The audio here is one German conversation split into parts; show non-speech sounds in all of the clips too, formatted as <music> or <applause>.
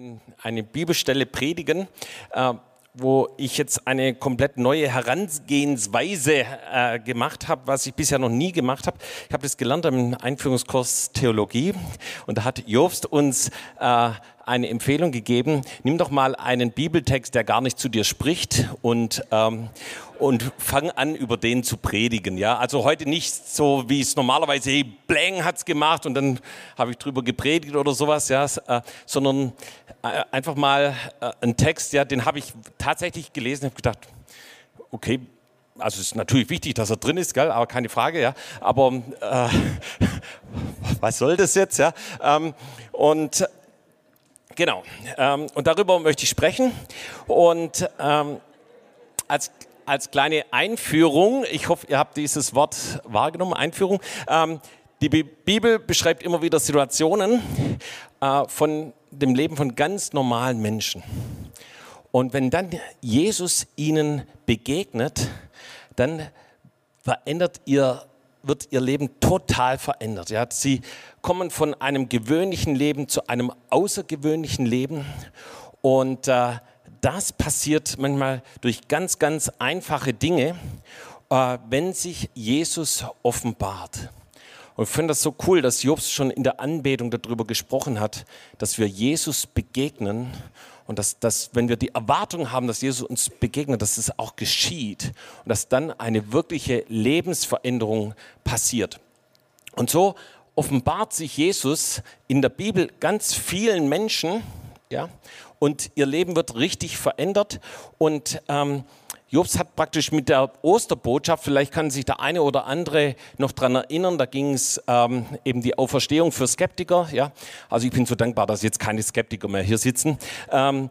ein, eine Bibelstelle predigen, äh, wo ich jetzt eine komplett neue Herangehensweise äh, gemacht habe, was ich bisher noch nie gemacht habe. Ich habe das gelernt im Einführungskurs Theologie und da hat Jobst uns äh, eine Empfehlung gegeben, nimm doch mal einen Bibeltext, der gar nicht zu dir spricht und, ähm, und fang an, über den zu predigen. Ja? Also heute nicht so, wie es normalerweise, hey, Blang hat's gemacht und dann habe ich drüber gepredigt oder sowas, ja? Äh, sondern äh, einfach mal äh, einen Text, ja, den habe ich tatsächlich gelesen, habe gedacht, okay, also es ist natürlich wichtig, dass er drin ist, gell, aber keine Frage, ja. Aber äh, <laughs> was soll das jetzt, ja? Ähm, und Genau. Ähm, und darüber möchte ich sprechen. Und ähm, als, als kleine Einführung, ich hoffe, ihr habt dieses Wort wahrgenommen, Einführung. Ähm, die Bibel beschreibt immer wieder Situationen äh, von dem Leben von ganz normalen Menschen. Und wenn dann Jesus ihnen begegnet, dann verändert ihr wird ihr Leben total verändert. Ja, sie kommen von einem gewöhnlichen Leben zu einem außergewöhnlichen Leben und äh, das passiert manchmal durch ganz, ganz einfache Dinge, äh, wenn sich Jesus offenbart. Und ich finde das so cool, dass Jobs schon in der Anbetung darüber gesprochen hat, dass wir Jesus begegnen und dass, dass, wenn wir die Erwartung haben, dass Jesus uns begegnet, dass es auch geschieht und dass dann eine wirkliche Lebensveränderung passiert. Und so offenbart sich Jesus in der Bibel ganz vielen Menschen, ja, und ihr Leben wird richtig verändert. Und ähm, Jobs hat praktisch mit der Osterbotschaft, vielleicht kann sich der eine oder andere noch daran erinnern, da ging es ähm, eben die Auferstehung für Skeptiker. Ja? Also ich bin so dankbar, dass jetzt keine Skeptiker mehr hier sitzen. Ähm,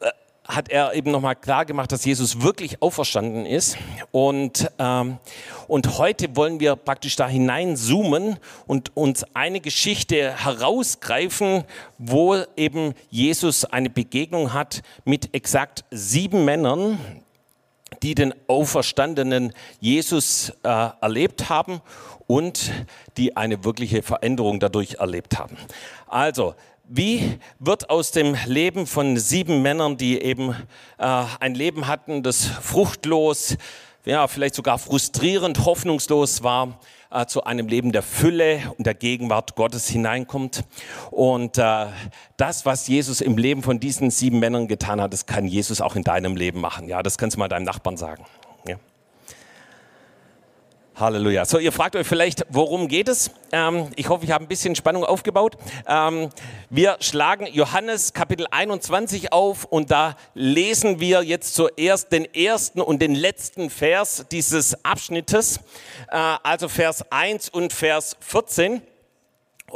äh, hat er eben nochmal klar gemacht, dass Jesus wirklich auferstanden ist. Und, ähm, und heute wollen wir praktisch da hineinzoomen und uns eine Geschichte herausgreifen, wo eben Jesus eine Begegnung hat mit exakt sieben Männern, die den auferstandenen Jesus äh, erlebt haben und die eine wirkliche Veränderung dadurch erlebt haben. Also, wie wird aus dem Leben von sieben Männern, die eben äh, ein Leben hatten, das fruchtlos, ja, vielleicht sogar frustrierend, hoffnungslos war, äh, zu einem Leben der Fülle und der Gegenwart Gottes hineinkommt. Und äh, das, was Jesus im Leben von diesen sieben Männern getan hat, das kann Jesus auch in deinem Leben machen. Ja, das kannst du mal deinem Nachbarn sagen. Ja. Halleluja. So, ihr fragt euch vielleicht, worum geht es? Ähm, ich hoffe, ich habe ein bisschen Spannung aufgebaut. Ähm, wir schlagen Johannes Kapitel 21 auf und da lesen wir jetzt zuerst den ersten und den letzten Vers dieses Abschnittes, äh, also Vers 1 und Vers 14.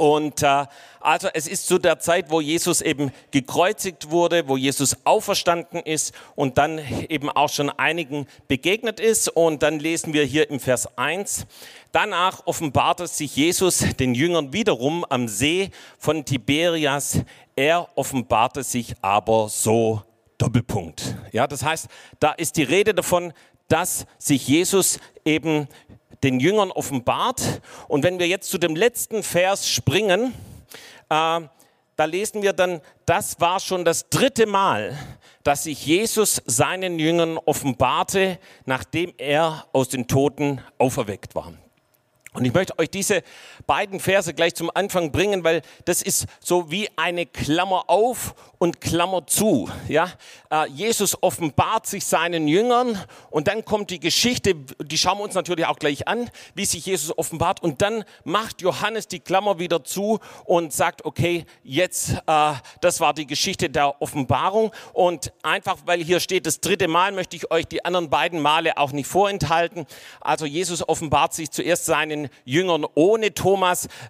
Und äh, also es ist zu der Zeit, wo Jesus eben gekreuzigt wurde, wo Jesus auferstanden ist und dann eben auch schon einigen begegnet ist. Und dann lesen wir hier im Vers 1, danach offenbarte sich Jesus den Jüngern wiederum am See von Tiberias. Er offenbarte sich aber so Doppelpunkt. Ja, das heißt, da ist die Rede davon, dass sich Jesus eben den Jüngern offenbart. Und wenn wir jetzt zu dem letzten Vers springen, äh, da lesen wir dann, das war schon das dritte Mal, dass sich Jesus seinen Jüngern offenbarte, nachdem er aus den Toten auferweckt war. Und ich möchte euch diese beiden Verse gleich zum Anfang bringen, weil das ist so wie eine Klammer auf und Klammer zu. Ja, äh, Jesus offenbart sich seinen Jüngern und dann kommt die Geschichte, die schauen wir uns natürlich auch gleich an, wie sich Jesus offenbart und dann macht Johannes die Klammer wieder zu und sagt, okay, jetzt, äh, das war die Geschichte der Offenbarung und einfach, weil hier steht das dritte Mal, möchte ich euch die anderen beiden Male auch nicht vorenthalten. Also Jesus offenbart sich zuerst seinen Jüngern ohne Thomas.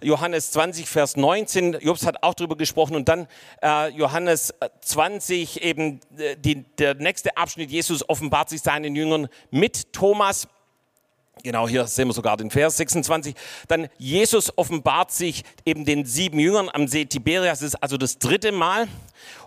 Johannes 20, Vers 19. Jobs hat auch darüber gesprochen. Und dann äh, Johannes 20, eben äh, die, der nächste Abschnitt. Jesus offenbart sich seinen Jüngern mit Thomas. Genau, hier sehen wir sogar den Vers 26. Dann Jesus offenbart sich eben den sieben Jüngern am See Tiberias. Das ist also das dritte Mal.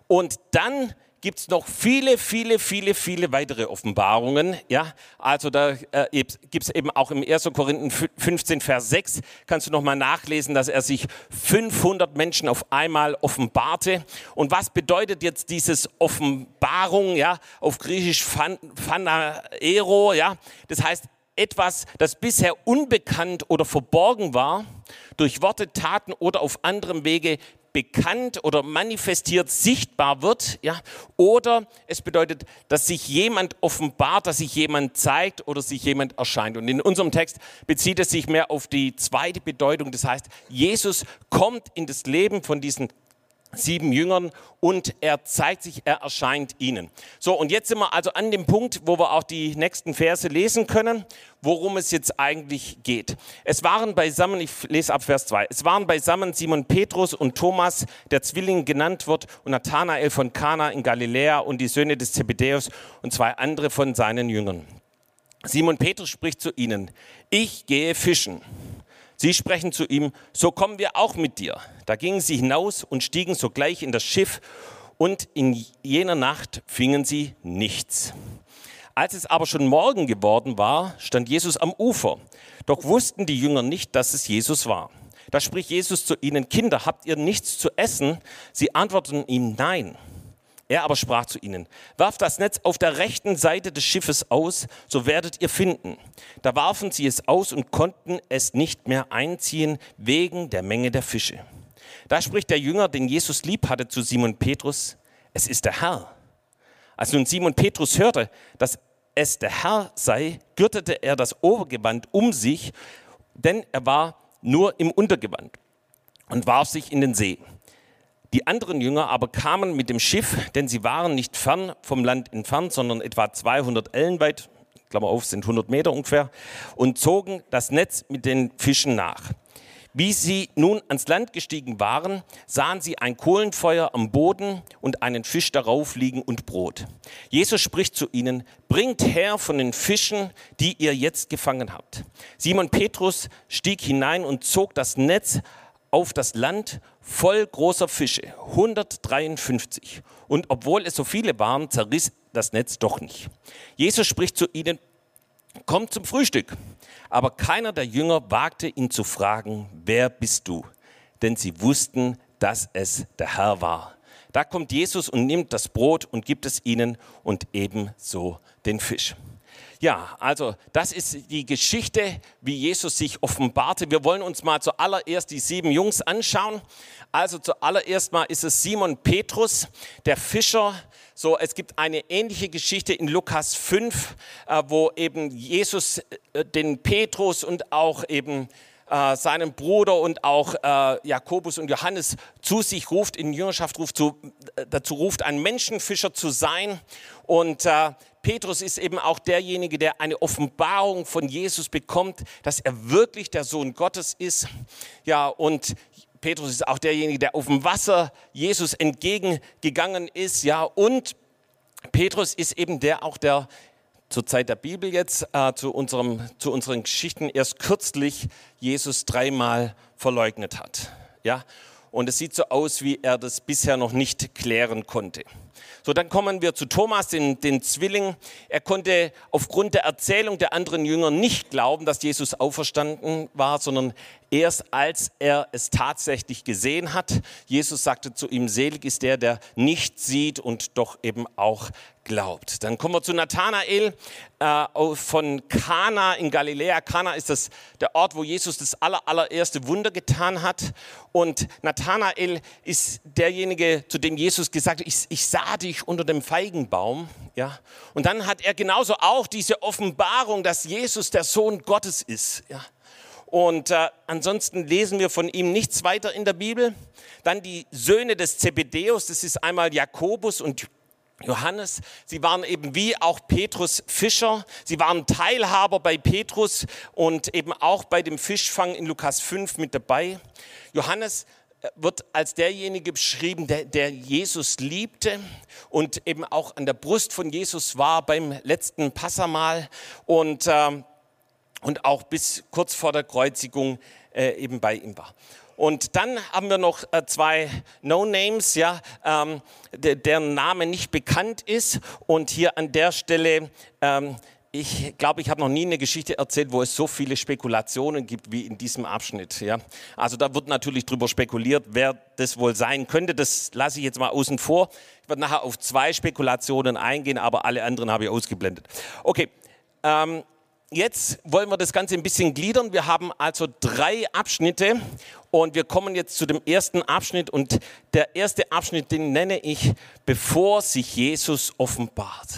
Und dann gibt es noch viele, viele, viele, viele weitere Offenbarungen. Ja, also da äh, gibt es eben auch im 1. Korinthen 15, Vers 6, kannst du nochmal nachlesen, dass er sich 500 Menschen auf einmal offenbarte. Und was bedeutet jetzt dieses Offenbarung, ja, auf Griechisch Phanaero, ja, das heißt, etwas, das bisher unbekannt oder verborgen war, durch Worte, Taten oder auf anderem Wege bekannt oder manifestiert sichtbar wird, ja, oder es bedeutet, dass sich jemand offenbart, dass sich jemand zeigt oder sich jemand erscheint. Und in unserem Text bezieht es sich mehr auf die zweite Bedeutung, das heißt, Jesus kommt in das Leben von diesen sieben Jüngern und er zeigt sich, er erscheint ihnen. So, und jetzt sind wir also an dem Punkt, wo wir auch die nächsten Verse lesen können, worum es jetzt eigentlich geht. Es waren beisammen, ich lese ab Vers 2, es waren beisammen Simon Petrus und Thomas, der Zwilling genannt wird, und Nathanael von Kana in Galiläa und die Söhne des Zebedäus und zwei andere von seinen Jüngern. Simon Petrus spricht zu ihnen, ich gehe fischen. Sie sprechen zu ihm, so kommen wir auch mit dir. Da gingen sie hinaus und stiegen sogleich in das Schiff und in jener Nacht fingen sie nichts. Als es aber schon Morgen geworden war, stand Jesus am Ufer. Doch wussten die Jünger nicht, dass es Jesus war. Da spricht Jesus zu ihnen, Kinder, habt ihr nichts zu essen? Sie antworteten ihm, nein. Er aber sprach zu ihnen, werft das Netz auf der rechten Seite des Schiffes aus, so werdet ihr finden. Da warfen sie es aus und konnten es nicht mehr einziehen wegen der Menge der Fische. Da spricht der Jünger, den Jesus lieb hatte, zu Simon Petrus, es ist der Herr. Als nun Simon Petrus hörte, dass es der Herr sei, gürtete er das Obergewand um sich, denn er war nur im Untergewand und warf sich in den See. Die anderen Jünger aber kamen mit dem Schiff, denn sie waren nicht fern vom Land entfernt, sondern etwa 200 Ellen weit, Klammer auf, sind 100 Meter ungefähr, und zogen das Netz mit den Fischen nach. Wie sie nun ans Land gestiegen waren, sahen sie ein Kohlenfeuer am Boden und einen Fisch darauf liegen und Brot. Jesus spricht zu ihnen, bringt her von den Fischen, die ihr jetzt gefangen habt. Simon Petrus stieg hinein und zog das Netz auf das Land voll großer Fische, 153. Und obwohl es so viele waren, zerriss das Netz doch nicht. Jesus spricht zu ihnen, kommt zum Frühstück. Aber keiner der Jünger wagte ihn zu fragen, wer bist du? Denn sie wussten, dass es der Herr war. Da kommt Jesus und nimmt das Brot und gibt es ihnen und ebenso den Fisch. Ja, also das ist die Geschichte, wie Jesus sich offenbarte. Wir wollen uns mal zuallererst die sieben Jungs anschauen. Also zuallererst mal ist es Simon Petrus, der Fischer. So, es gibt eine ähnliche Geschichte in Lukas 5, äh, wo eben Jesus äh, den Petrus und auch eben äh, seinen Bruder und auch äh, Jakobus und Johannes zu sich ruft, in Jüngerschaft ruft, zu, äh, dazu ruft, ein Menschenfischer zu sein. Und äh, Petrus ist eben auch derjenige, der eine Offenbarung von Jesus bekommt, dass er wirklich der Sohn Gottes ist. Ja, und Petrus ist auch derjenige, der auf dem Wasser Jesus entgegengegangen ist. Ja, und Petrus ist eben der auch der zur Zeit der Bibel jetzt, äh, zu, unserem, zu unseren Geschichten erst kürzlich Jesus dreimal verleugnet hat. Ja, und es sieht so aus, wie er das bisher noch nicht klären konnte. So, dann kommen wir zu Thomas, den, den Zwilling. Er konnte aufgrund der Erzählung der anderen Jünger nicht glauben, dass Jesus auferstanden war, sondern erst als er es tatsächlich gesehen hat. Jesus sagte zu ihm, selig ist der, der nicht sieht und doch eben auch glaubt. Dann kommen wir zu Nathanael äh, von Kana in Galiläa. Kana ist das, der Ort, wo Jesus das aller, allererste Wunder getan hat. Und Nathanael ist derjenige, zu dem Jesus gesagt hat, ich, ich sah dich unter dem Feigenbaum. Ja? Und dann hat er genauso auch diese Offenbarung, dass Jesus der Sohn Gottes ist. Ja? Und äh, ansonsten lesen wir von ihm nichts weiter in der Bibel. Dann die Söhne des Zebedeus, das ist einmal Jakobus und Johannes. Sie waren eben wie auch Petrus Fischer. Sie waren Teilhaber bei Petrus und eben auch bei dem Fischfang in Lukas 5 mit dabei. Johannes äh, wird als derjenige beschrieben, der, der, Jesus liebte und eben auch an der Brust von Jesus war beim letzten Passamal und äh, und auch bis kurz vor der Kreuzigung äh, eben bei ihm war. Und dann haben wir noch äh, zwei No-Names, ja, ähm, deren Name nicht bekannt ist. Und hier an der Stelle ähm, ich glaube, ich habe noch nie eine Geschichte erzählt, wo es so viele Spekulationen gibt wie in diesem Abschnitt. Ja? Also da wird natürlich drüber spekuliert, wer das wohl sein könnte. Das lasse ich jetzt mal außen vor. Ich werde nachher auf zwei Spekulationen eingehen, aber alle anderen habe ich ausgeblendet. Okay, ähm, jetzt wollen wir das Ganze ein bisschen gliedern. Wir haben also drei Abschnitte und wir kommen jetzt zu dem ersten Abschnitt. Und der erste Abschnitt, den nenne ich, bevor sich Jesus offenbart.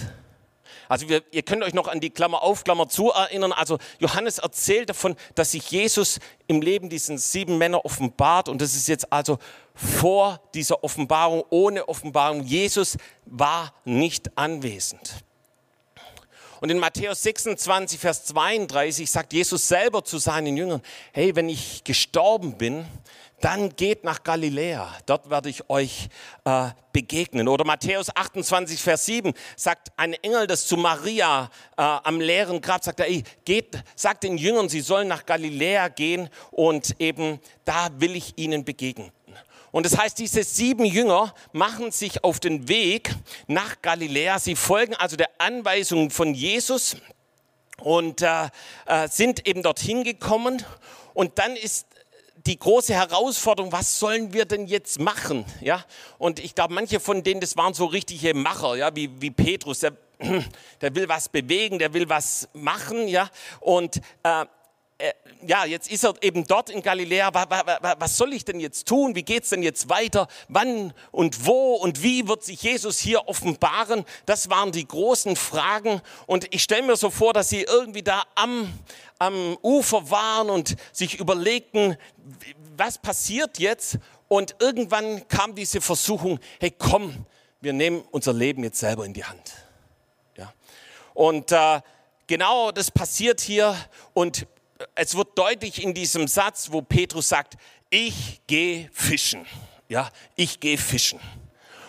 Also wir, ihr könnt euch noch an die Klammer auf, Klammer zu erinnern. Also Johannes erzählt davon, dass sich Jesus im Leben diesen sieben Männer offenbart. Und das ist jetzt also vor dieser Offenbarung, ohne Offenbarung. Jesus war nicht anwesend. Und in Matthäus 26, Vers 32 sagt Jesus selber zu seinen Jüngern, hey, wenn ich gestorben bin, dann geht nach Galiläa, dort werde ich euch äh, begegnen. Oder Matthäus 28, Vers 7 sagt ein Engel das zu Maria äh, am leeren Grab, sagt er, ey, geht, sagt den Jüngern, sie sollen nach Galiläa gehen und eben da will ich ihnen begegnen. Und das heißt, diese sieben Jünger machen sich auf den Weg nach Galiläa. Sie folgen also der Anweisung von Jesus und äh, äh, sind eben dorthin gekommen. Und dann ist die große Herausforderung, was sollen wir denn jetzt machen? Ja? Und ich glaube, manche von denen, das waren so richtige Macher, ja? wie, wie Petrus, der, <clears throat> der will was bewegen, der will was machen. Ja? Und äh, äh, ja, jetzt ist er eben dort in Galiläa. Was soll ich denn jetzt tun? Wie geht es denn jetzt weiter? Wann und wo und wie wird sich Jesus hier offenbaren? Das waren die großen Fragen. Und ich stelle mir so vor, dass sie irgendwie da am, am Ufer waren und sich überlegten, was passiert jetzt? Und irgendwann kam diese Versuchung, hey komm, wir nehmen unser Leben jetzt selber in die Hand. Ja. Und äh, genau das passiert hier. Und es wird deutlich in diesem Satz, wo Petrus sagt, ich gehe fischen. Ja, ich gehe fischen.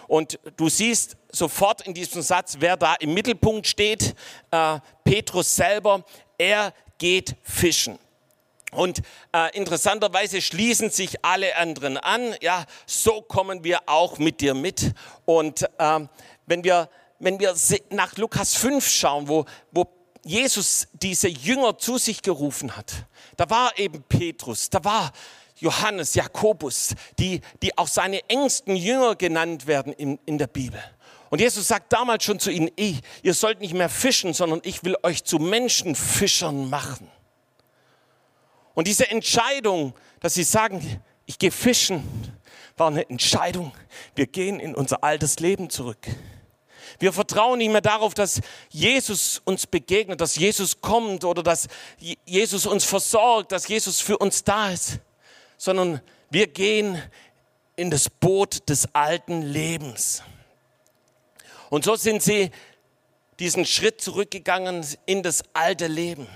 Und du siehst sofort in diesem Satz, wer da im Mittelpunkt steht. Äh, Petrus selber, er geht fischen. Und äh, interessanterweise schließen sich alle anderen an. Ja, so kommen wir auch mit dir mit. Und äh, wenn wir wenn wir nach Lukas 5 schauen, wo, wo Jesus diese Jünger zu sich gerufen hat, da war eben Petrus, da war Johannes, Jakobus, die, die auch seine engsten Jünger genannt werden in, in der Bibel. Und Jesus sagt damals schon zu ihnen, ich, ihr sollt nicht mehr fischen, sondern ich will euch zu Menschenfischern machen. Und diese Entscheidung, dass sie sagen, ich gehe fischen, war eine Entscheidung. Wir gehen in unser altes Leben zurück. Wir vertrauen nicht mehr darauf, dass Jesus uns begegnet, dass Jesus kommt oder dass Jesus uns versorgt, dass Jesus für uns da ist, sondern wir gehen in das Boot des alten Lebens. Und so sind sie diesen Schritt zurückgegangen in das alte Leben.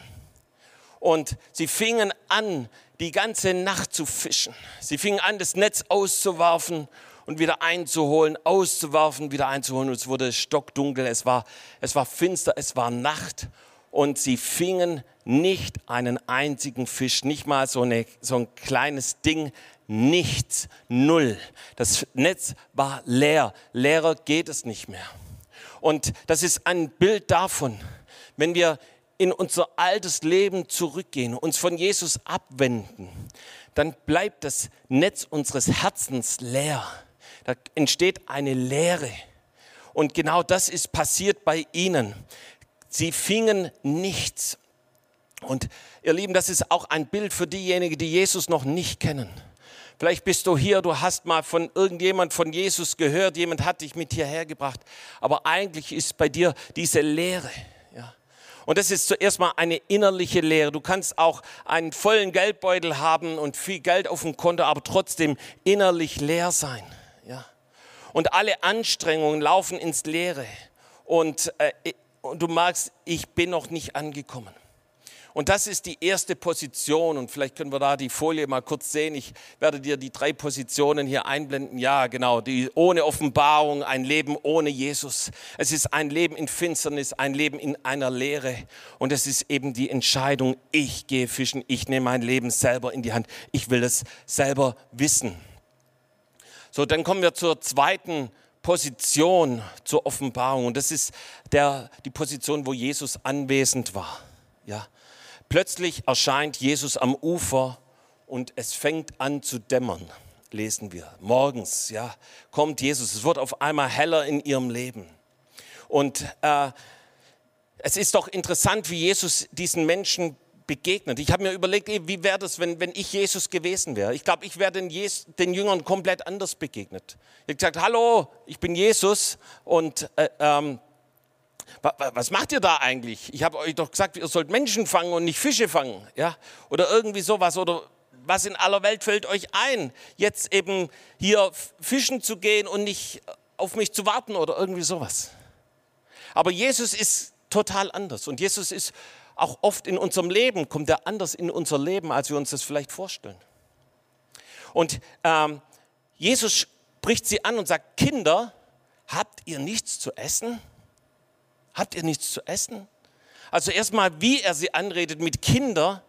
Und sie fingen an, die ganze Nacht zu fischen. Sie fingen an, das Netz auszuwerfen und wieder einzuholen, auszuwerfen, wieder einzuholen. Und es wurde stockdunkel, es war, es war finster, es war Nacht. Und sie fingen nicht einen einzigen Fisch, nicht mal so, eine, so ein kleines Ding, nichts, null. Das Netz war leer, leerer geht es nicht mehr. Und das ist ein Bild davon, wenn wir in unser altes Leben zurückgehen, uns von Jesus abwenden, dann bleibt das Netz unseres Herzens leer. Da entsteht eine Leere. Und genau das ist passiert bei ihnen. Sie fingen nichts. Und ihr Lieben, das ist auch ein Bild für diejenigen, die Jesus noch nicht kennen. Vielleicht bist du hier, du hast mal von irgendjemand von Jesus gehört, jemand hat dich mit hierher gebracht, aber eigentlich ist bei dir diese Leere. Ja. Und das ist zuerst mal eine innerliche Leere. Du kannst auch einen vollen Geldbeutel haben und viel Geld auf dem Konto, aber trotzdem innerlich leer sein und alle Anstrengungen laufen ins Leere und, äh, und du merkst, ich bin noch nicht angekommen. Und das ist die erste Position. Und vielleicht können wir da die Folie mal kurz sehen. Ich werde dir die drei Positionen hier einblenden. Ja, genau. Die ohne Offenbarung, ein Leben ohne Jesus. Es ist ein Leben in Finsternis, ein Leben in einer Leere. Und es ist eben die Entscheidung, ich gehe fischen, ich nehme mein Leben selber in die Hand. Ich will es selber wissen. So, dann kommen wir zur zweiten Position, zur Offenbarung. Und das ist der, die Position, wo Jesus anwesend war. Ja, Plötzlich erscheint Jesus am Ufer und es fängt an zu dämmern, lesen wir. Morgens, ja, kommt Jesus. Es wird auf einmal heller in ihrem Leben. Und äh, es ist doch interessant, wie Jesus diesen Menschen begegnet. Ich habe mir überlegt, wie wäre das, wenn, wenn ich Jesus gewesen wäre. Ich glaube, ich wäre den, den, Jüngern komplett anders begegnet. Ich habe gesagt, hallo, ich bin Jesus und äh, ähm, was macht ihr da eigentlich? Ich habe euch doch gesagt, ihr sollt Menschen fangen und nicht Fische fangen. Ja? Oder irgendwie sowas. Oder was in aller Welt fällt euch ein, jetzt eben hier fischen zu gehen und nicht auf mich zu warten oder irgendwie sowas. Aber Jesus ist total anders. Und Jesus ist auch oft in unserem Leben, kommt er anders in unser Leben, als wir uns das vielleicht vorstellen. Und ähm, Jesus spricht sie an und sagt, Kinder, habt ihr nichts zu essen? Habt ihr nichts zu essen? Also erstmal, wie er sie anredet mit Kindern.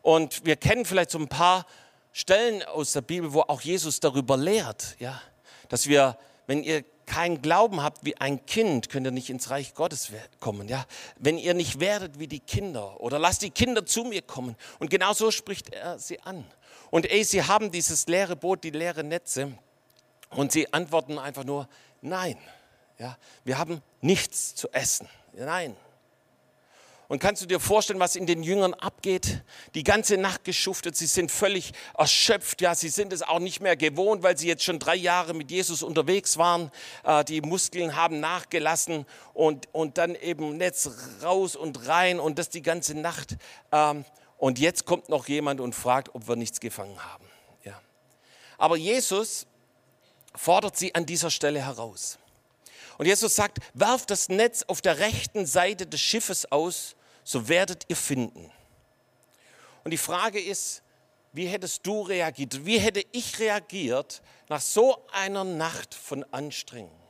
Und wir kennen vielleicht so ein paar Stellen aus der Bibel, wo auch Jesus darüber lehrt, ja, dass wir, wenn ihr keinen Glauben habt wie ein Kind, könnt ihr nicht ins Reich Gottes kommen. Ja? Wenn ihr nicht werdet wie die Kinder oder lasst die Kinder zu mir kommen. Und genau so spricht er sie an. Und ey, sie haben dieses leere Boot, die leere Netze und sie antworten einfach nur Nein. Ja, wir haben nichts zu essen. Nein. Und kannst du dir vorstellen, was in den Jüngern abgeht? Die ganze Nacht geschuftet, sie sind völlig erschöpft. Ja, sie sind es auch nicht mehr gewohnt, weil sie jetzt schon drei Jahre mit Jesus unterwegs waren. Äh, die Muskeln haben nachgelassen und, und dann eben Netz raus und rein und das die ganze Nacht. Ähm, und jetzt kommt noch jemand und fragt, ob wir nichts gefangen haben. Ja. Aber Jesus fordert sie an dieser Stelle heraus. Und Jesus sagt, werft das Netz auf der rechten Seite des Schiffes aus, so werdet ihr finden. Und die Frage ist, wie hättest du reagiert? Wie hätte ich reagiert nach so einer Nacht von Anstrengung?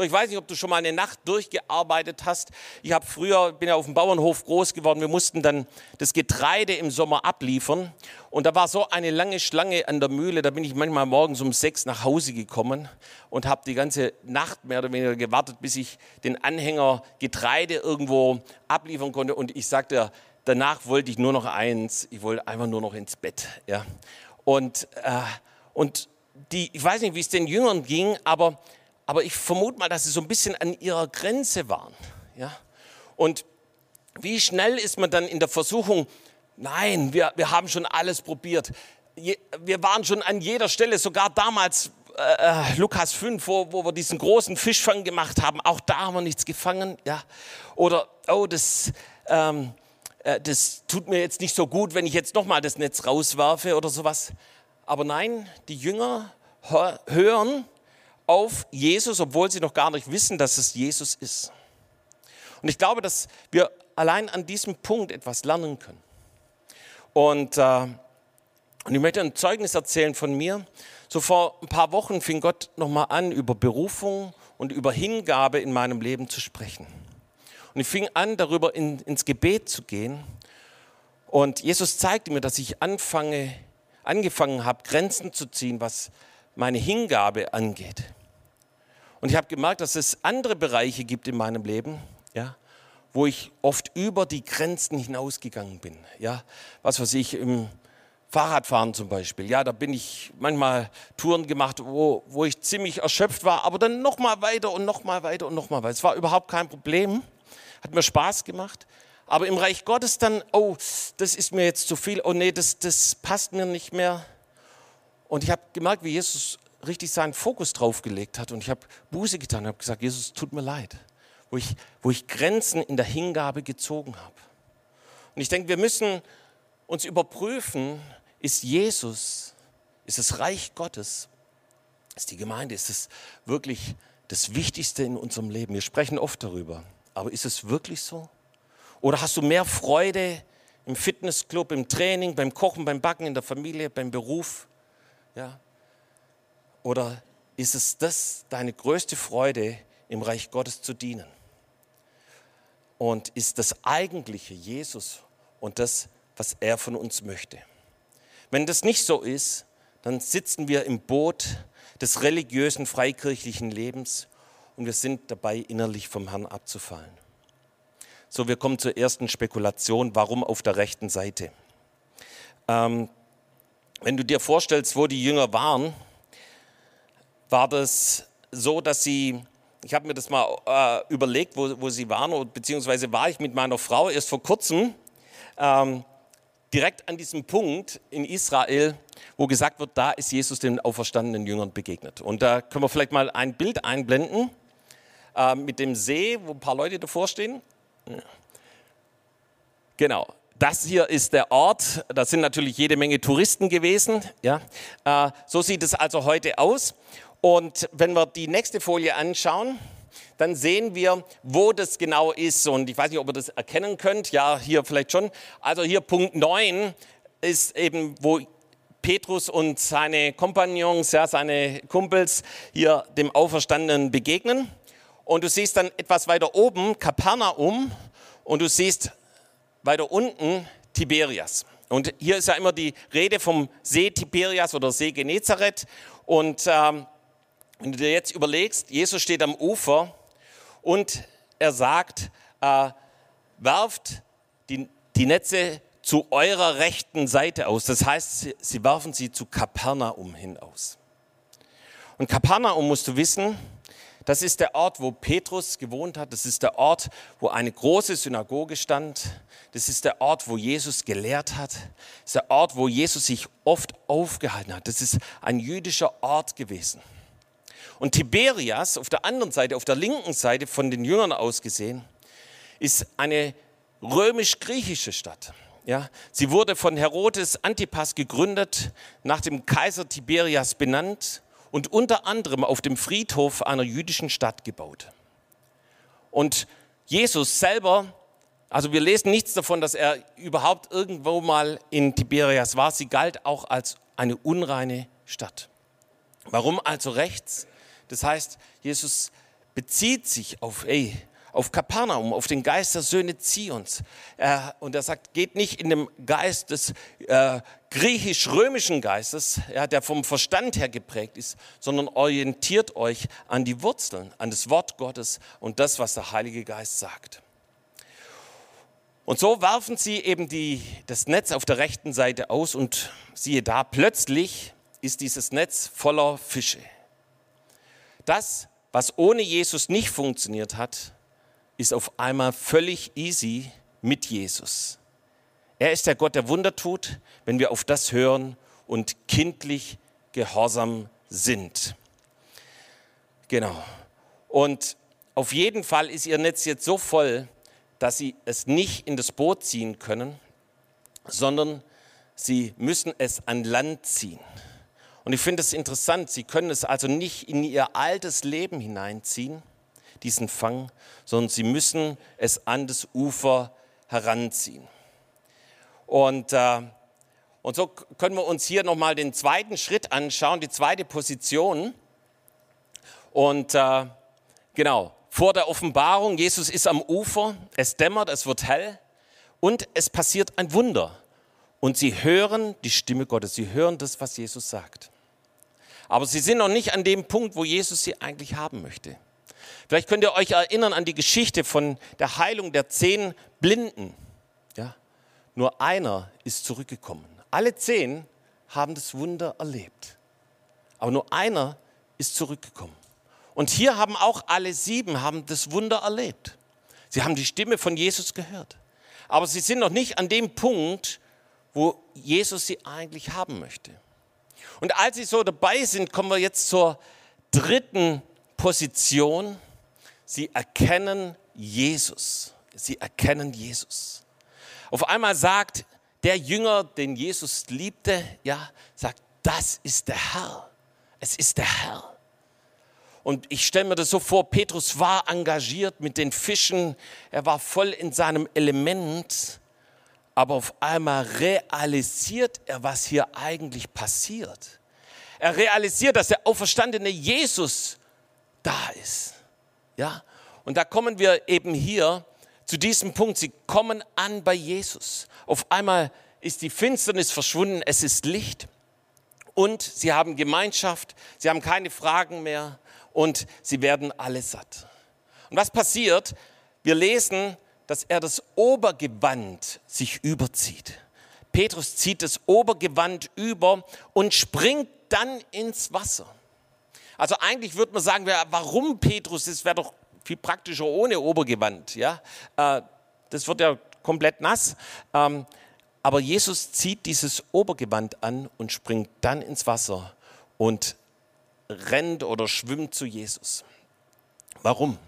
Ich weiß nicht, ob du schon mal eine Nacht durchgearbeitet hast. Ich habe früher, bin ja auf dem Bauernhof groß geworden. Wir mussten dann das Getreide im Sommer abliefern. Und da war so eine lange Schlange an der Mühle. Da bin ich manchmal morgens um sechs nach Hause gekommen und habe die ganze Nacht mehr oder weniger gewartet, bis ich den Anhänger Getreide irgendwo abliefern konnte. Und ich sagte, danach wollte ich nur noch eins. Ich wollte einfach nur noch ins Bett. Ja. Und, äh, und die, ich weiß nicht, wie es den Jüngern ging, aber aber ich vermute mal, dass sie so ein bisschen an ihrer Grenze waren. Ja? Und wie schnell ist man dann in der Versuchung, nein, wir, wir haben schon alles probiert. Je, wir waren schon an jeder Stelle, sogar damals äh, äh Lukas 5, wo, wo wir diesen großen Fischfang gemacht haben, auch da haben wir nichts gefangen. Ja? Oder, oh, das, ähm, äh, das tut mir jetzt nicht so gut, wenn ich jetzt nochmal das Netz rauswerfe oder sowas. Aber nein, die Jünger hören, auf Jesus, obwohl sie noch gar nicht wissen, dass es Jesus ist. Und ich glaube, dass wir allein an diesem Punkt etwas lernen können. Und, äh, und ich möchte ein Zeugnis erzählen von mir. So vor ein paar Wochen fing Gott nochmal an, über Berufung und über Hingabe in meinem Leben zu sprechen. Und ich fing an, darüber in, ins Gebet zu gehen. Und Jesus zeigte mir, dass ich anfange, angefangen habe, Grenzen zu ziehen, was meine Hingabe angeht. Und ich habe gemerkt, dass es andere Bereiche gibt in meinem Leben, ja, wo ich oft über die Grenzen hinausgegangen bin. Ja, was weiß ich, im Fahrradfahren zum Beispiel. Ja, da bin ich manchmal Touren gemacht, wo, wo ich ziemlich erschöpft war, aber dann nochmal weiter und nochmal weiter und nochmal weiter. Es war überhaupt kein Problem, hat mir Spaß gemacht. Aber im Reich Gottes dann, oh, das ist mir jetzt zu viel, oh nee, das, das passt mir nicht mehr. Und ich habe gemerkt, wie Jesus richtig seinen Fokus drauf gelegt hat und ich habe Buße getan habe gesagt, Jesus, tut mir leid, wo ich, wo ich Grenzen in der Hingabe gezogen habe. Und ich denke, wir müssen uns überprüfen, ist Jesus, ist das Reich Gottes, ist die Gemeinde, ist es wirklich das Wichtigste in unserem Leben? Wir sprechen oft darüber, aber ist es wirklich so? Oder hast du mehr Freude im Fitnessclub, im Training, beim Kochen, beim Backen, in der Familie, beim Beruf? Ja? Oder ist es das deine größte Freude, im Reich Gottes zu dienen? Und ist das eigentliche Jesus und das, was er von uns möchte? Wenn das nicht so ist, dann sitzen wir im Boot des religiösen, freikirchlichen Lebens und wir sind dabei, innerlich vom Herrn abzufallen. So, wir kommen zur ersten Spekulation. Warum auf der rechten Seite? Ähm, wenn du dir vorstellst, wo die Jünger waren, war das so, dass sie, ich habe mir das mal äh, überlegt, wo, wo sie waren, beziehungsweise war ich mit meiner Frau erst vor kurzem ähm, direkt an diesem Punkt in Israel, wo gesagt wird, da ist Jesus den auferstandenen Jüngern begegnet. Und da können wir vielleicht mal ein Bild einblenden äh, mit dem See, wo ein paar Leute davor stehen. Genau. Das hier ist der Ort. Da sind natürlich jede Menge Touristen gewesen. Ja, äh, so sieht es also heute aus. Und wenn wir die nächste Folie anschauen, dann sehen wir, wo das genau ist. Und ich weiß nicht, ob ihr das erkennen könnt. Ja, hier vielleicht schon. Also hier Punkt 9 ist eben, wo Petrus und seine Kompagnons, ja, seine Kumpels hier dem Auferstandenen begegnen. Und du siehst dann etwas weiter oben Kapernaum und du siehst weiter unten Tiberias. Und hier ist ja immer die Rede vom See Tiberias oder See Genezareth. Und ähm, wenn du dir jetzt überlegst, Jesus steht am Ufer und er sagt, äh, werft die, die Netze zu eurer rechten Seite aus. Das heißt, sie, sie werfen sie zu Kapernaum hin aus. Und Kapernaum musst du wissen, das ist der Ort, wo Petrus gewohnt hat. Das ist der Ort, wo eine große Synagoge stand. Das ist der Ort, wo Jesus gelehrt hat. Das ist der Ort, wo Jesus sich oft aufgehalten hat. Das ist ein jüdischer Ort gewesen. Und Tiberias auf der anderen Seite, auf der linken Seite von den Jüngern aus gesehen, ist eine römisch-griechische Stadt. Ja, sie wurde von Herodes Antipas gegründet, nach dem Kaiser Tiberias benannt und unter anderem auf dem Friedhof einer jüdischen Stadt gebaut. Und Jesus selber, also wir lesen nichts davon, dass er überhaupt irgendwo mal in Tiberias war. Sie galt auch als eine unreine Stadt. Warum also rechts? Das heißt, Jesus bezieht sich auf, ey, auf Kapernaum, auf den Geist der Söhne Zions. Er, und er sagt, geht nicht in dem Geist des äh, griechisch-römischen Geistes, ja, der vom Verstand her geprägt ist, sondern orientiert euch an die Wurzeln, an das Wort Gottes und das, was der Heilige Geist sagt. Und so werfen sie eben die, das Netz auf der rechten Seite aus und siehe da, plötzlich ist dieses Netz voller Fische. Das, was ohne Jesus nicht funktioniert hat, ist auf einmal völlig easy mit Jesus. Er ist der Gott, der Wunder tut, wenn wir auf das hören und kindlich gehorsam sind. Genau. Und auf jeden Fall ist ihr Netz jetzt so voll, dass sie es nicht in das Boot ziehen können, sondern sie müssen es an Land ziehen. Und ich finde es interessant, sie können es also nicht in ihr altes Leben hineinziehen, diesen Fang, sondern sie müssen es an das Ufer heranziehen. Und, äh, und so können wir uns hier nochmal den zweiten Schritt anschauen, die zweite Position. Und äh, genau, vor der Offenbarung, Jesus ist am Ufer, es dämmert, es wird hell und es passiert ein Wunder. Und sie hören die Stimme Gottes, sie hören das, was Jesus sagt. Aber sie sind noch nicht an dem Punkt, wo Jesus sie eigentlich haben möchte. Vielleicht könnt ihr euch erinnern an die Geschichte von der Heilung der zehn Blinden. Ja? Nur einer ist zurückgekommen. Alle zehn haben das Wunder erlebt. Aber nur einer ist zurückgekommen. Und hier haben auch alle sieben haben das Wunder erlebt. Sie haben die Stimme von Jesus gehört. Aber sie sind noch nicht an dem Punkt, wo Jesus sie eigentlich haben möchte. Und als sie so dabei sind, kommen wir jetzt zur dritten Position Sie erkennen Jesus. Sie erkennen Jesus. Auf einmal sagt der Jünger, den Jesus liebte, ja, sagt, das ist der Herr. Es ist der Herr. Und ich stelle mir das so vor, Petrus war engagiert mit den Fischen, er war voll in seinem Element, aber auf einmal realisiert er, was hier eigentlich passiert. Er realisiert, dass der auferstandene Jesus da ist. Ja? Und da kommen wir eben hier zu diesem Punkt. Sie kommen an bei Jesus. Auf einmal ist die Finsternis verschwunden, es ist Licht und sie haben Gemeinschaft, sie haben keine Fragen mehr und sie werden alle satt. Und was passiert? Wir lesen, dass er das Obergewand sich überzieht. Petrus zieht das Obergewand über und springt dann ins Wasser. Also eigentlich würde man sagen, warum Petrus? Das wäre doch viel praktischer ohne Obergewand. Ja? Äh, das wird ja komplett nass. Ähm, aber Jesus zieht dieses Obergewand an und springt dann ins Wasser und rennt oder schwimmt zu Jesus. Warum?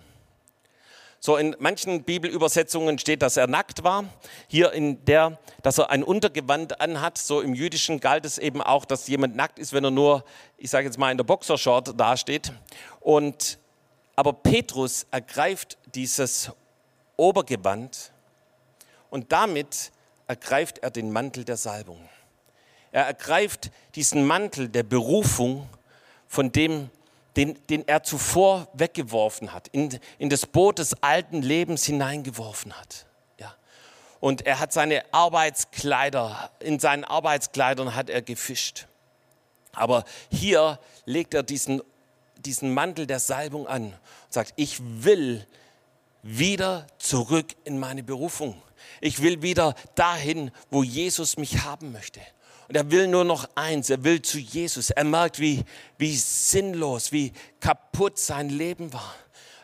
So in manchen Bibelübersetzungen steht, dass er nackt war. Hier in der, dass er ein Untergewand anhat. So im Jüdischen galt es eben auch, dass jemand nackt ist, wenn er nur, ich sage jetzt mal, in der Boxershort dasteht. Und aber Petrus ergreift dieses Obergewand und damit ergreift er den Mantel der Salbung. Er ergreift diesen Mantel der Berufung, von dem den, den er zuvor weggeworfen hat, in, in das Boot des alten Lebens hineingeworfen hat. Ja. Und er hat seine Arbeitskleider, in seinen Arbeitskleidern hat er gefischt. Aber hier legt er diesen, diesen Mantel der Salbung an und sagt, ich will wieder zurück in meine Berufung. Ich will wieder dahin, wo Jesus mich haben möchte. Und er will nur noch eins, er will zu Jesus. Er merkt, wie, wie sinnlos, wie kaputt sein Leben war.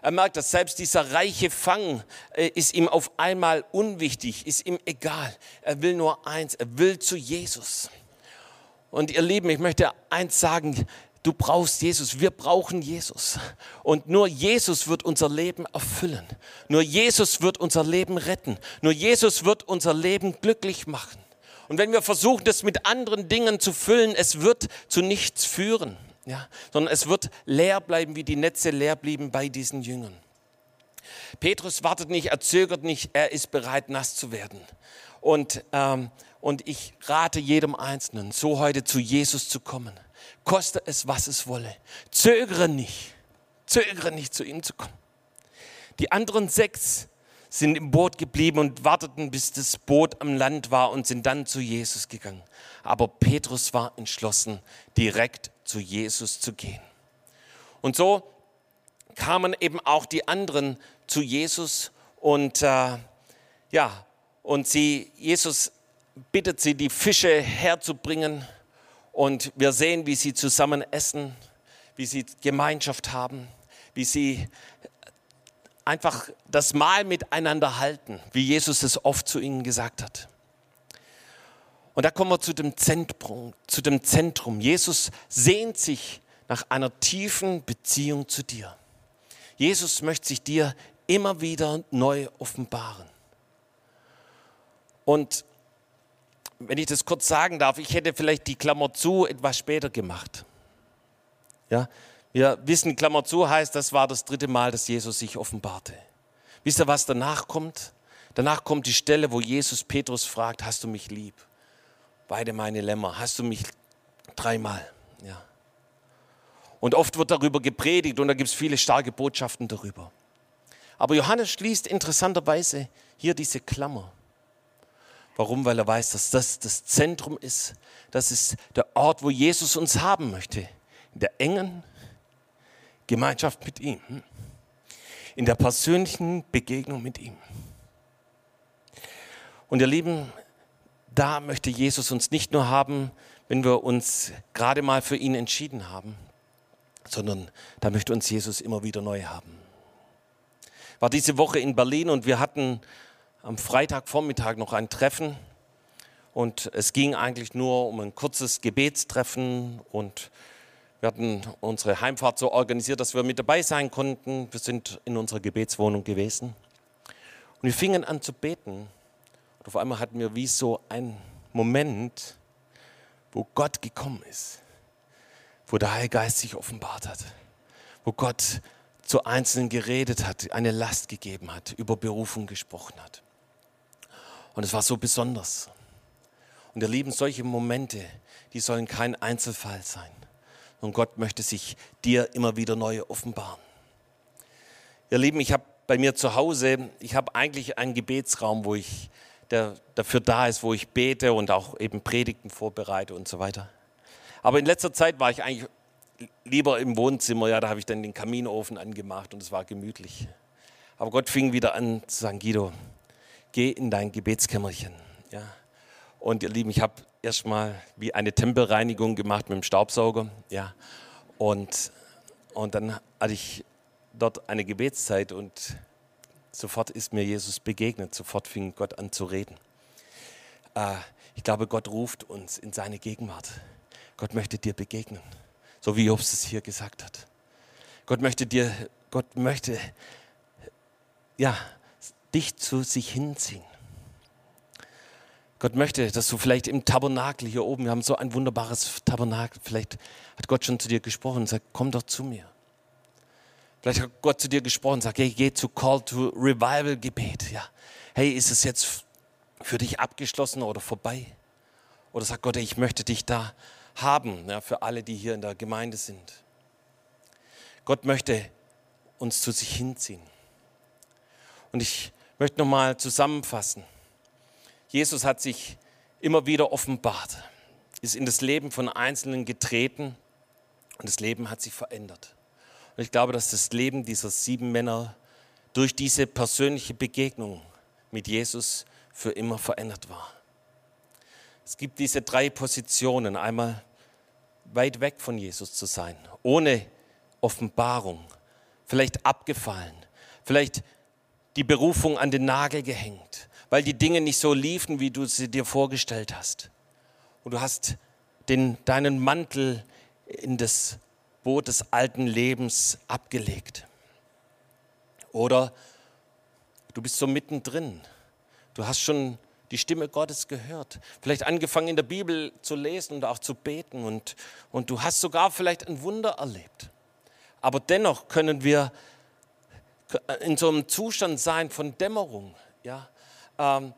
Er merkt, dass selbst dieser reiche Fang äh, ist ihm auf einmal unwichtig, ist ihm egal. Er will nur eins, er will zu Jesus. Und ihr Lieben, ich möchte eins sagen, du brauchst Jesus, wir brauchen Jesus. Und nur Jesus wird unser Leben erfüllen. Nur Jesus wird unser Leben retten. Nur Jesus wird unser Leben glücklich machen. Und wenn wir versuchen, das mit anderen Dingen zu füllen, es wird zu nichts führen, ja, sondern es wird leer bleiben, wie die Netze leer blieben bei diesen Jüngern. Petrus wartet nicht, er zögert nicht, er ist bereit, nass zu werden. Und, ähm, und ich rate jedem Einzelnen, so heute zu Jesus zu kommen. Koste es, was es wolle. Zögere nicht, zögere nicht, zu ihm zu kommen. Die anderen sechs sind im Boot geblieben und warteten, bis das Boot am Land war und sind dann zu Jesus gegangen. Aber Petrus war entschlossen, direkt zu Jesus zu gehen. Und so kamen eben auch die anderen zu Jesus und äh, ja, und sie, Jesus bittet sie, die Fische herzubringen und wir sehen, wie sie zusammen essen, wie sie Gemeinschaft haben, wie sie einfach das Mahl miteinander halten, wie Jesus es oft zu ihnen gesagt hat. Und da kommen wir zu dem Zentrum, zu dem Zentrum. Jesus sehnt sich nach einer tiefen Beziehung zu dir. Jesus möchte sich dir immer wieder neu offenbaren. Und wenn ich das kurz sagen darf, ich hätte vielleicht die Klammer zu etwas später gemacht. Ja, wir wissen, Klammer zu heißt, das war das dritte Mal, dass Jesus sich offenbarte. Wisst ihr, was danach kommt? Danach kommt die Stelle, wo Jesus Petrus fragt, hast du mich lieb? Beide meine Lämmer, hast du mich dreimal? Ja. Und oft wird darüber gepredigt und da gibt es viele starke Botschaften darüber. Aber Johannes schließt interessanterweise hier diese Klammer. Warum? Weil er weiß, dass das das Zentrum ist. Das ist der Ort, wo Jesus uns haben möchte. In der engen, Gemeinschaft mit ihm, in der persönlichen Begegnung mit ihm. Und ihr Lieben, da möchte Jesus uns nicht nur haben, wenn wir uns gerade mal für ihn entschieden haben, sondern da möchte uns Jesus immer wieder neu haben. War diese Woche in Berlin und wir hatten am Freitagvormittag noch ein Treffen und es ging eigentlich nur um ein kurzes Gebetstreffen und wir hatten unsere Heimfahrt so organisiert, dass wir mit dabei sein konnten. Wir sind in unserer Gebetswohnung gewesen. Und wir fingen an zu beten. Und auf einmal hatten wir wie so einen Moment, wo Gott gekommen ist. Wo der Heilige Geist sich offenbart hat. Wo Gott zu Einzelnen geredet hat, eine Last gegeben hat, über Berufung gesprochen hat. Und es war so besonders. Und ihr Lieben, solche Momente, die sollen kein Einzelfall sein. Und Gott möchte sich dir immer wieder neu offenbaren. Ihr Lieben, ich habe bei mir zu Hause, ich habe eigentlich einen Gebetsraum, wo ich der dafür da ist, wo ich bete und auch eben Predigten vorbereite und so weiter. Aber in letzter Zeit war ich eigentlich lieber im Wohnzimmer, ja, da habe ich dann den Kaminofen angemacht und es war gemütlich. Aber Gott fing wieder an zu sagen, Guido, geh in dein Gebetskämmerchen. Ja. Und ihr Lieben, ich habe erstmal wie eine Tempelreinigung gemacht mit dem Staubsauger. Ja. Und, und dann hatte ich dort eine Gebetszeit und sofort ist mir Jesus begegnet, sofort fing Gott an zu reden. Äh, ich glaube, Gott ruft uns in seine Gegenwart. Gott möchte dir begegnen, so wie Jobs es hier gesagt hat. Gott möchte dir, Gott möchte ja, dich zu sich hinziehen. Gott möchte, dass du vielleicht im Tabernakel hier oben, wir haben so ein wunderbares Tabernakel, vielleicht hat Gott schon zu dir gesprochen und sagt, komm doch zu mir. Vielleicht hat Gott zu dir gesprochen und sagt, hey, geh zu Call to Revival Gebet. Ja. Hey, ist es jetzt für dich abgeschlossen oder vorbei? Oder sagt Gott, ich möchte dich da haben, ja, für alle, die hier in der Gemeinde sind. Gott möchte uns zu sich hinziehen. Und ich möchte nochmal zusammenfassen. Jesus hat sich immer wieder offenbart, ist in das Leben von Einzelnen getreten und das Leben hat sich verändert. Und ich glaube, dass das Leben dieser sieben Männer durch diese persönliche Begegnung mit Jesus für immer verändert war. Es gibt diese drei Positionen. Einmal weit weg von Jesus zu sein, ohne Offenbarung, vielleicht abgefallen, vielleicht die Berufung an den Nagel gehängt, weil die Dinge nicht so liefen, wie du sie dir vorgestellt hast. Und du hast den, deinen Mantel in das Boot des alten Lebens abgelegt. Oder du bist so mittendrin. Du hast schon die Stimme Gottes gehört, vielleicht angefangen in der Bibel zu lesen und auch zu beten und, und du hast sogar vielleicht ein Wunder erlebt. Aber dennoch können wir in so einem Zustand sein von Dämmerung, ja, ähm,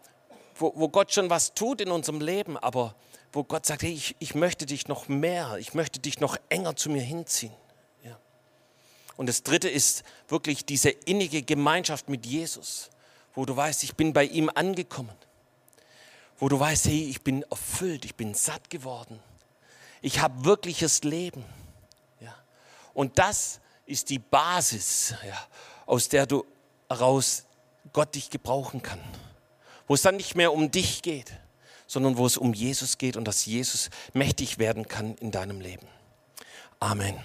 wo, wo Gott schon was tut in unserem Leben, aber wo Gott sagt, hey, ich, ich möchte dich noch mehr, ich möchte dich noch enger zu mir hinziehen. Ja. Und das Dritte ist wirklich diese innige Gemeinschaft mit Jesus, wo du weißt, ich bin bei ihm angekommen, wo du weißt, hey, ich bin erfüllt, ich bin satt geworden, ich habe wirkliches Leben. Ja. Und das ist die Basis, ja, aus der du heraus Gott dich gebrauchen kann, wo es dann nicht mehr um dich geht, sondern wo es um Jesus geht und dass Jesus mächtig werden kann in deinem Leben. Amen.